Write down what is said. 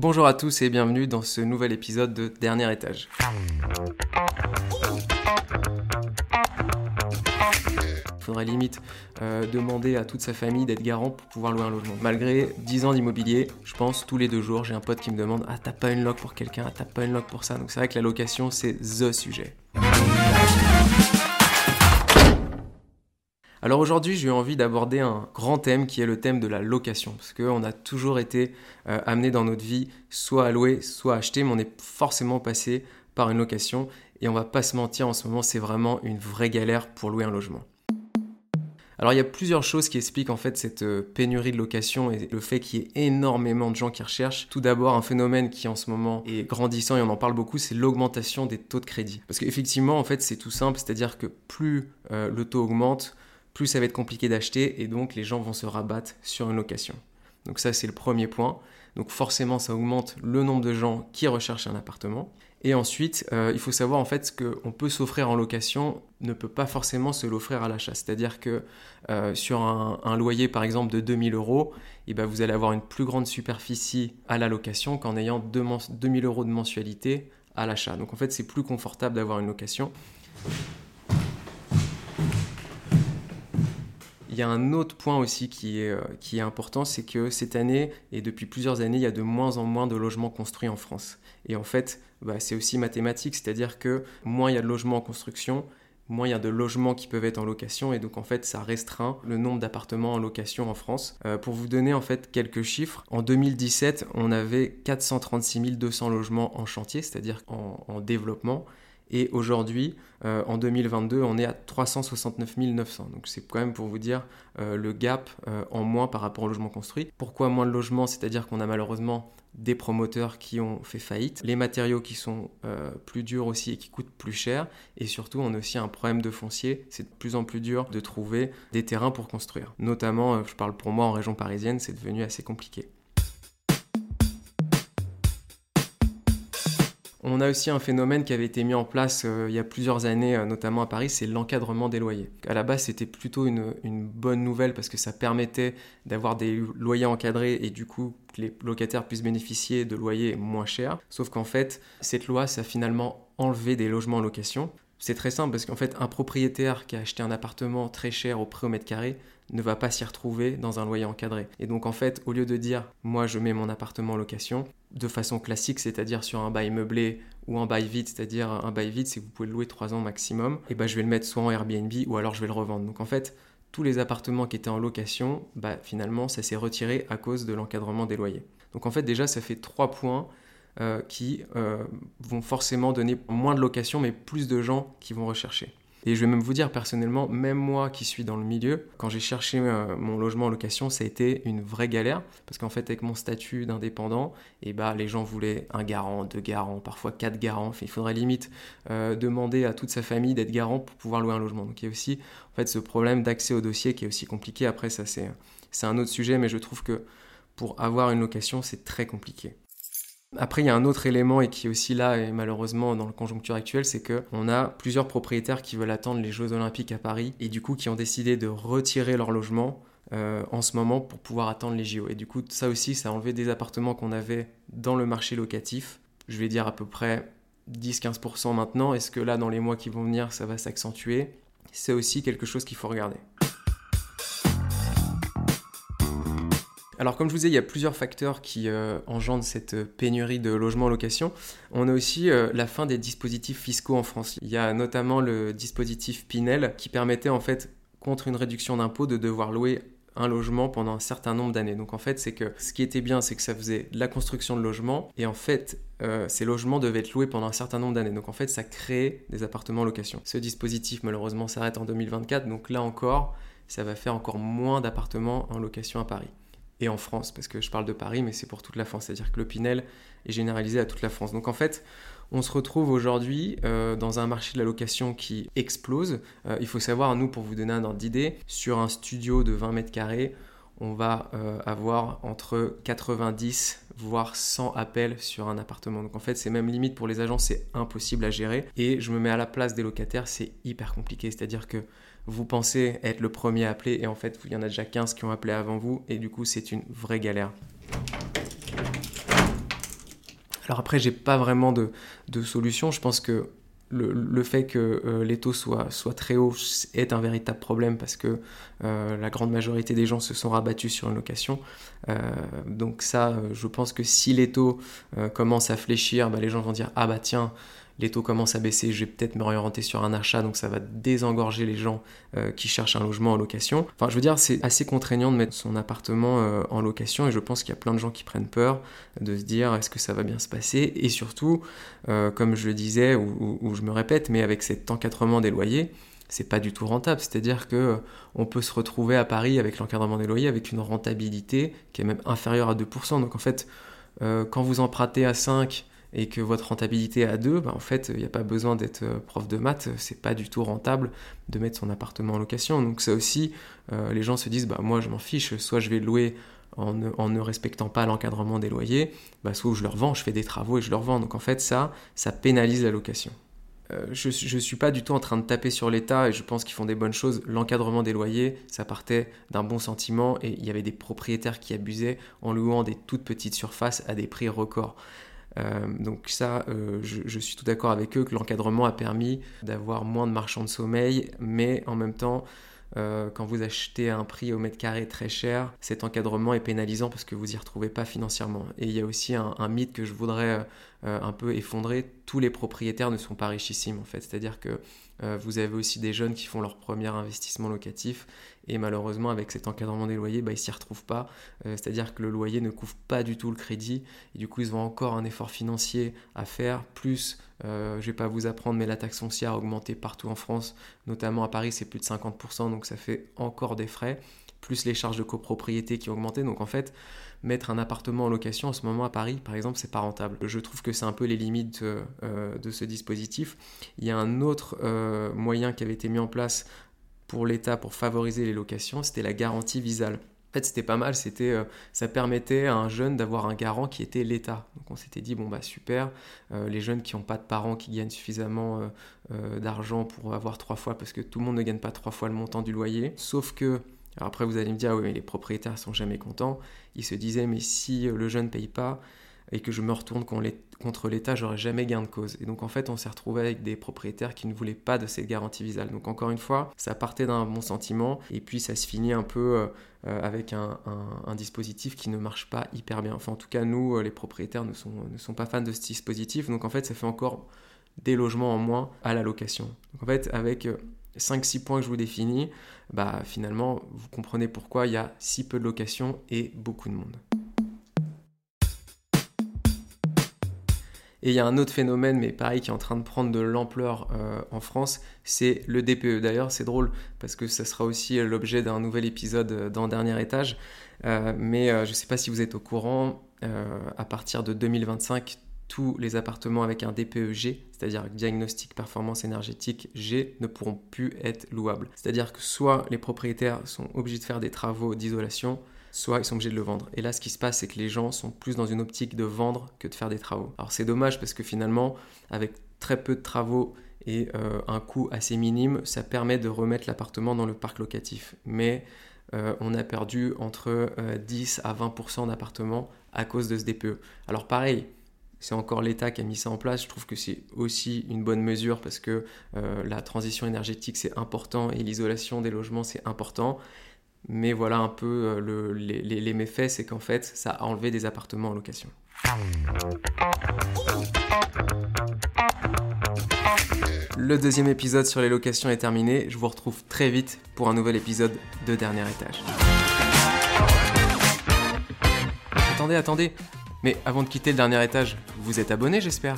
Bonjour à tous et bienvenue dans ce nouvel épisode de Dernier étage. Faudrait limite euh, demander à toute sa famille d'être garant pour pouvoir louer un logement. Malgré 10 ans d'immobilier, je pense tous les deux jours, j'ai un pote qui me demande Ah, t'as pas une loc pour quelqu'un Ah, t'as pas une loc pour ça? Donc c'est vrai que la location, c'est THE sujet. Alors aujourd'hui, j'ai envie d'aborder un grand thème qui est le thème de la location, parce qu'on a toujours été euh, amené dans notre vie soit à louer, soit à acheter, mais on est forcément passé par une location, et on va pas se mentir, en ce moment, c'est vraiment une vraie galère pour louer un logement. Alors il y a plusieurs choses qui expliquent en fait cette euh, pénurie de location et le fait qu'il y ait énormément de gens qui recherchent. Tout d'abord, un phénomène qui en ce moment est grandissant et on en parle beaucoup, c'est l'augmentation des taux de crédit. Parce qu'effectivement, en fait, c'est tout simple, c'est-à-dire que plus euh, le taux augmente, plus ça va être compliqué d'acheter et donc les gens vont se rabattre sur une location. Donc ça c'est le premier point. Donc forcément ça augmente le nombre de gens qui recherchent un appartement. Et ensuite, euh, il faut savoir en fait qu'on peut s'offrir en location ne peut pas forcément se l'offrir à l'achat. C'est-à-dire que euh, sur un, loyer par exemple de 2000 euros, eh ben, vous allez avoir une plus grande superficie à la location qu'en ayant 2000 euros de mensualité à l'achat. Donc en fait c'est plus confortable d'avoir une location. Il y a un autre point aussi qui est, euh, qui est important, c'est que cette année et depuis plusieurs années, il y a de moins en moins de logements construits en France. Et en fait, bah, c'est aussi mathématique, c'est-à-dire que moins il y a de logements en construction, moins il y a de logements qui peuvent être en location et donc en fait ça restreint le nombre d'appartements en location en France. Euh, pour vous donner en fait quelques chiffres, en 2017 on avait 436 200 logements en chantier, c'est-à-dire en développement et aujourd'hui, euh, en 2022, on est à 369 900. Donc c'est quand même pour vous dire euh, le gap euh, en moins par rapport au logement construit. Pourquoi moins de logements? C'est-à-dire qu'on a malheureusement des promoteurs qui ont fait faillite, les matériaux qui sont plus durs aussi et qui coûtent plus cher, et surtout on a aussi un problème de foncier, c'est de plus en plus dur de trouver des terrains pour construire. Notamment, je parle pour moi en région parisienne, c'est devenu assez compliqué. On a aussi un phénomène qui avait été mis en place euh, il y a plusieurs années, euh, notamment à Paris, c'est l'encadrement des loyers. À la base, c'était plutôt une, bonne nouvelle parce que ça permettait d'avoir des loyers encadrés et du coup que les locataires puissent bénéficier de loyers moins chers. Sauf qu'en fait, cette loi, ça a finalement enlevé des logements en location. C'est très simple parce qu'en fait, un propriétaire qui a acheté un appartement très cher au prix au mètre carré ne va pas s'y retrouver dans un loyer encadré. Et donc en fait, au lieu de dire moi je mets mon appartement en location de façon classique, c'est-à-dire sur un bail meublé ou un bail vide, c'est-à-dire un bail vide, c'est que vous pouvez le louer 3 ans maximum, et bah je vais le mettre soit en Airbnb ou alors je vais le revendre. Donc en fait, tous les appartements qui étaient en location, bah finalement ça s'est retiré à cause de l'encadrement des loyers. Donc en fait déjà ça fait trois points euh, qui euh, vont forcément donner moins de location mais plus de gens qui vont rechercher. Et je vais même vous dire personnellement, même moi qui suis dans le milieu, quand j'ai cherché euh, mon logement en location, ça a été une vraie galère parce qu'en fait avec mon statut d'indépendant, et eh bah les gens voulaient un garant, deux garants, parfois quatre garants. il faudrait limite demander à toute sa famille d'être garant pour pouvoir louer un logement. Donc il y a aussi en fait ce problème d'accès au dossier qui est aussi compliqué. Après ça c'est un autre sujet, mais je trouve que pour avoir une location, c'est très compliqué. Après, il y a un autre élément et qui est aussi là, et malheureusement dans le conjoncture actuelle, c'est qu'on a plusieurs propriétaires qui veulent attendre les Jeux Olympiques à Paris et du coup qui ont décidé de retirer leur logement euh, en ce moment pour pouvoir attendre les JO. Et du coup, ça aussi, ça a enlevé des appartements qu'on avait dans le marché locatif. Je vais dire à peu près 10-15% maintenant. Est-ce que là, dans les mois qui vont venir, ça va s'accentuer? C'est aussi quelque chose qu'il faut regarder. Alors comme je vous disais, il y a plusieurs facteurs qui euh, engendrent cette euh, pénurie de logements en location. On a aussi euh, la fin des dispositifs fiscaux en France. Il y a notamment le dispositif Pinel qui permettait en fait contre une réduction d'impôt de devoir louer un logement pendant un certain nombre d'années. Donc en fait, c'est que ce qui était bien, c'est que ça faisait de la construction de logements et en fait, ces logements devaient être loués pendant un certain nombre d'années. Donc en fait, ça créait des appartements en location. Ce dispositif, malheureusement, s'arrête en 2024. Donc là encore, ça va faire encore moins d'appartements en location à Paris et en France, parce que je parle de Paris, mais c'est pour toute la France, c'est-à-dire que le Pinel est généralisé à toute la France. Donc en fait, on se retrouve aujourd'hui euh, dans un marché de la location qui explose. Euh, il faut savoir, nous, pour vous donner un ordre d'idée, sur un studio de 20 mètres carrés, on va euh, avoir entre 90 voire 100 appels sur un appartement. Donc en fait, c'est même limite pour les agents, c'est impossible à gérer. Et je me mets à la place des locataires, c'est hyper compliqué. C'est-à-dire que vous pensez être le premier à appeler et en fait, il y en a déjà 15 qui ont appelé avant vous et du coup, c'est une vraie galère. Alors après, j'ai pas vraiment de, solution. Je pense que le, fait que euh, les taux soient, soient, très hauts est un véritable problème parce que euh, la grande majorité des gens se sont rabattus sur une location. Euh, donc ça, je pense que si les taux commencent à fléchir, bah, les gens vont dire ah bah tiens, les taux commencent à baisser, je vais peut-être me réorienter sur un achat, donc ça va désengorger les gens euh, qui cherchent un logement en location. Enfin, je veux dire, c'est assez contraignant de mettre son appartement euh, en location et je pense qu'il y a plein de gens qui prennent peur de se dire est-ce que ça va bien se passer? Et surtout, euh, comme je le disais ou, je me répète, mais avec cet encadrement des loyers, c'est pas du tout rentable. C'est-à-dire que on peut se retrouver à Paris avec l'encadrement des loyers avec une rentabilité qui est même inférieure à 2%. Donc en fait, quand vous empruntez à 5 et que votre rentabilité à 2, bah en fait, il n'y a pas besoin d'être euh, prof de maths, c'est pas du tout rentable de mettre son appartement en location. Donc ça aussi, euh, les gens se disent, bah moi je m'en fiche, soit je vais louer en ne, respectant pas l'encadrement des loyers, bah, soit je leur vends, je fais des travaux et je leur vends. Donc en fait, ça, ça pénalise la location. Euh, je ne suis pas du tout en train de taper sur l'État et je pense qu'ils font des bonnes choses. L'encadrement des loyers, ça partait d'un bon sentiment et il y avait des propriétaires qui abusaient en louant des toutes petites surfaces à des prix records. Euh, donc ça, euh, je, suis tout d'accord avec eux que l'encadrement a permis d'avoir moins de marchands de sommeil, mais en même temps, euh, quand vous achetez un prix au mètre carré très cher, cet encadrement est pénalisant parce que vous n'y retrouvez pas financièrement. Et il y a aussi un, mythe que je voudrais un peu effondrer. Tous les propriétaires ne sont pas richissimes en fait. C'est-à-dire que vous avez aussi des jeunes qui font leur premier investissement locatif et malheureusement, avec cet encadrement des loyers, bah, ils s'y retrouvent pas. Euh, c'est-à-dire que le loyer ne couvre pas du tout le crédit. Et du coup, ils ont encore un effort financier à faire. Plus, euh, je vais pas vous apprendre, mais la taxe foncière a augmenté partout en France. Notamment à Paris, c'est plus de 50%. Donc ça fait encore des frais. Plus les charges de copropriété qui ont augmenté. Donc en fait, mettre un appartement en location en ce moment à Paris, par exemple, c'est pas rentable. Je trouve que c'est un peu les limites euh, de ce dispositif. Il y a un autre moyen qui avait été mis en place pour l'État pour favoriser les locations, c'était la garantie visale. En fait, c'était pas mal, c'était, euh, ça permettait à un jeune d'avoir un garant qui était l'État. Donc on s'était dit, bon bah super, euh, les jeunes qui n'ont pas de parents qui gagnent suffisamment euh, d'argent pour avoir trois fois, parce que tout le monde ne gagne pas trois fois le montant du loyer. Sauf que, alors après vous allez me dire, oui mais les propriétaires sont jamais contents. Ils se disaient, mais si le jeune paye pas, et que je me retourne contre l'État, j'aurais jamais gain de cause. Et donc en fait, on s'est retrouvé avec des propriétaires qui ne voulaient pas de cette garantie visale. Donc encore une fois, ça partait d'un bon sentiment et puis ça se finit un peu euh, euh, avec un, dispositif qui ne marche pas hyper bien. Enfin en tout cas, nous, euh, les propriétaires, ne sont, ne pas fans de ce dispositif. Donc en fait, ça fait encore des logements en moins à la location. En fait, avec 5-6 points que je vous définis, bah finalement, vous comprenez pourquoi il y a si peu de locations et beaucoup de monde. Et il y a un autre phénomène, mais pareil, qui est en train de prendre de l'ampleur euh, en France, c'est le DPE. D'ailleurs, c'est drôle parce que ça sera aussi l'objet d'un nouvel épisode euh, dans Dernier Étage. Euh, mais je ne sais pas si vous êtes au courant, à partir de 2025, tous les appartements avec un DPE G, c'est-à-dire diagnostic performance énergétique G, ne pourront plus être louables. C'est-à-dire que soit les propriétaires sont obligés de faire des travaux d'isolation, soit ils sont obligés de le vendre. Et là, ce qui se passe, c'est que les gens sont plus dans une optique de vendre que de faire des travaux. Alors c'est dommage parce que finalement, avec très peu de travaux et euh, un coût assez minime, ça permet de remettre l'appartement dans le parc locatif. Mais euh, on a perdu entre 10 euh, à 20% d'appartements à cause de ce DPE. Alors pareil, c'est encore l'État qui a mis ça en place. Je trouve que c'est aussi une bonne mesure parce que la transition énergétique c'est important et l'isolation des logements c'est important. Mais voilà un peu euh, les, méfaits, c'est qu'en fait, ça a enlevé des appartements en location. Le deuxième épisode sur les locations est terminé. Je vous retrouve très vite pour un nouvel épisode de Dernier Étage. Attendez, attendez. Mais avant de quitter le dernier étage, vous êtes abonné, j'espère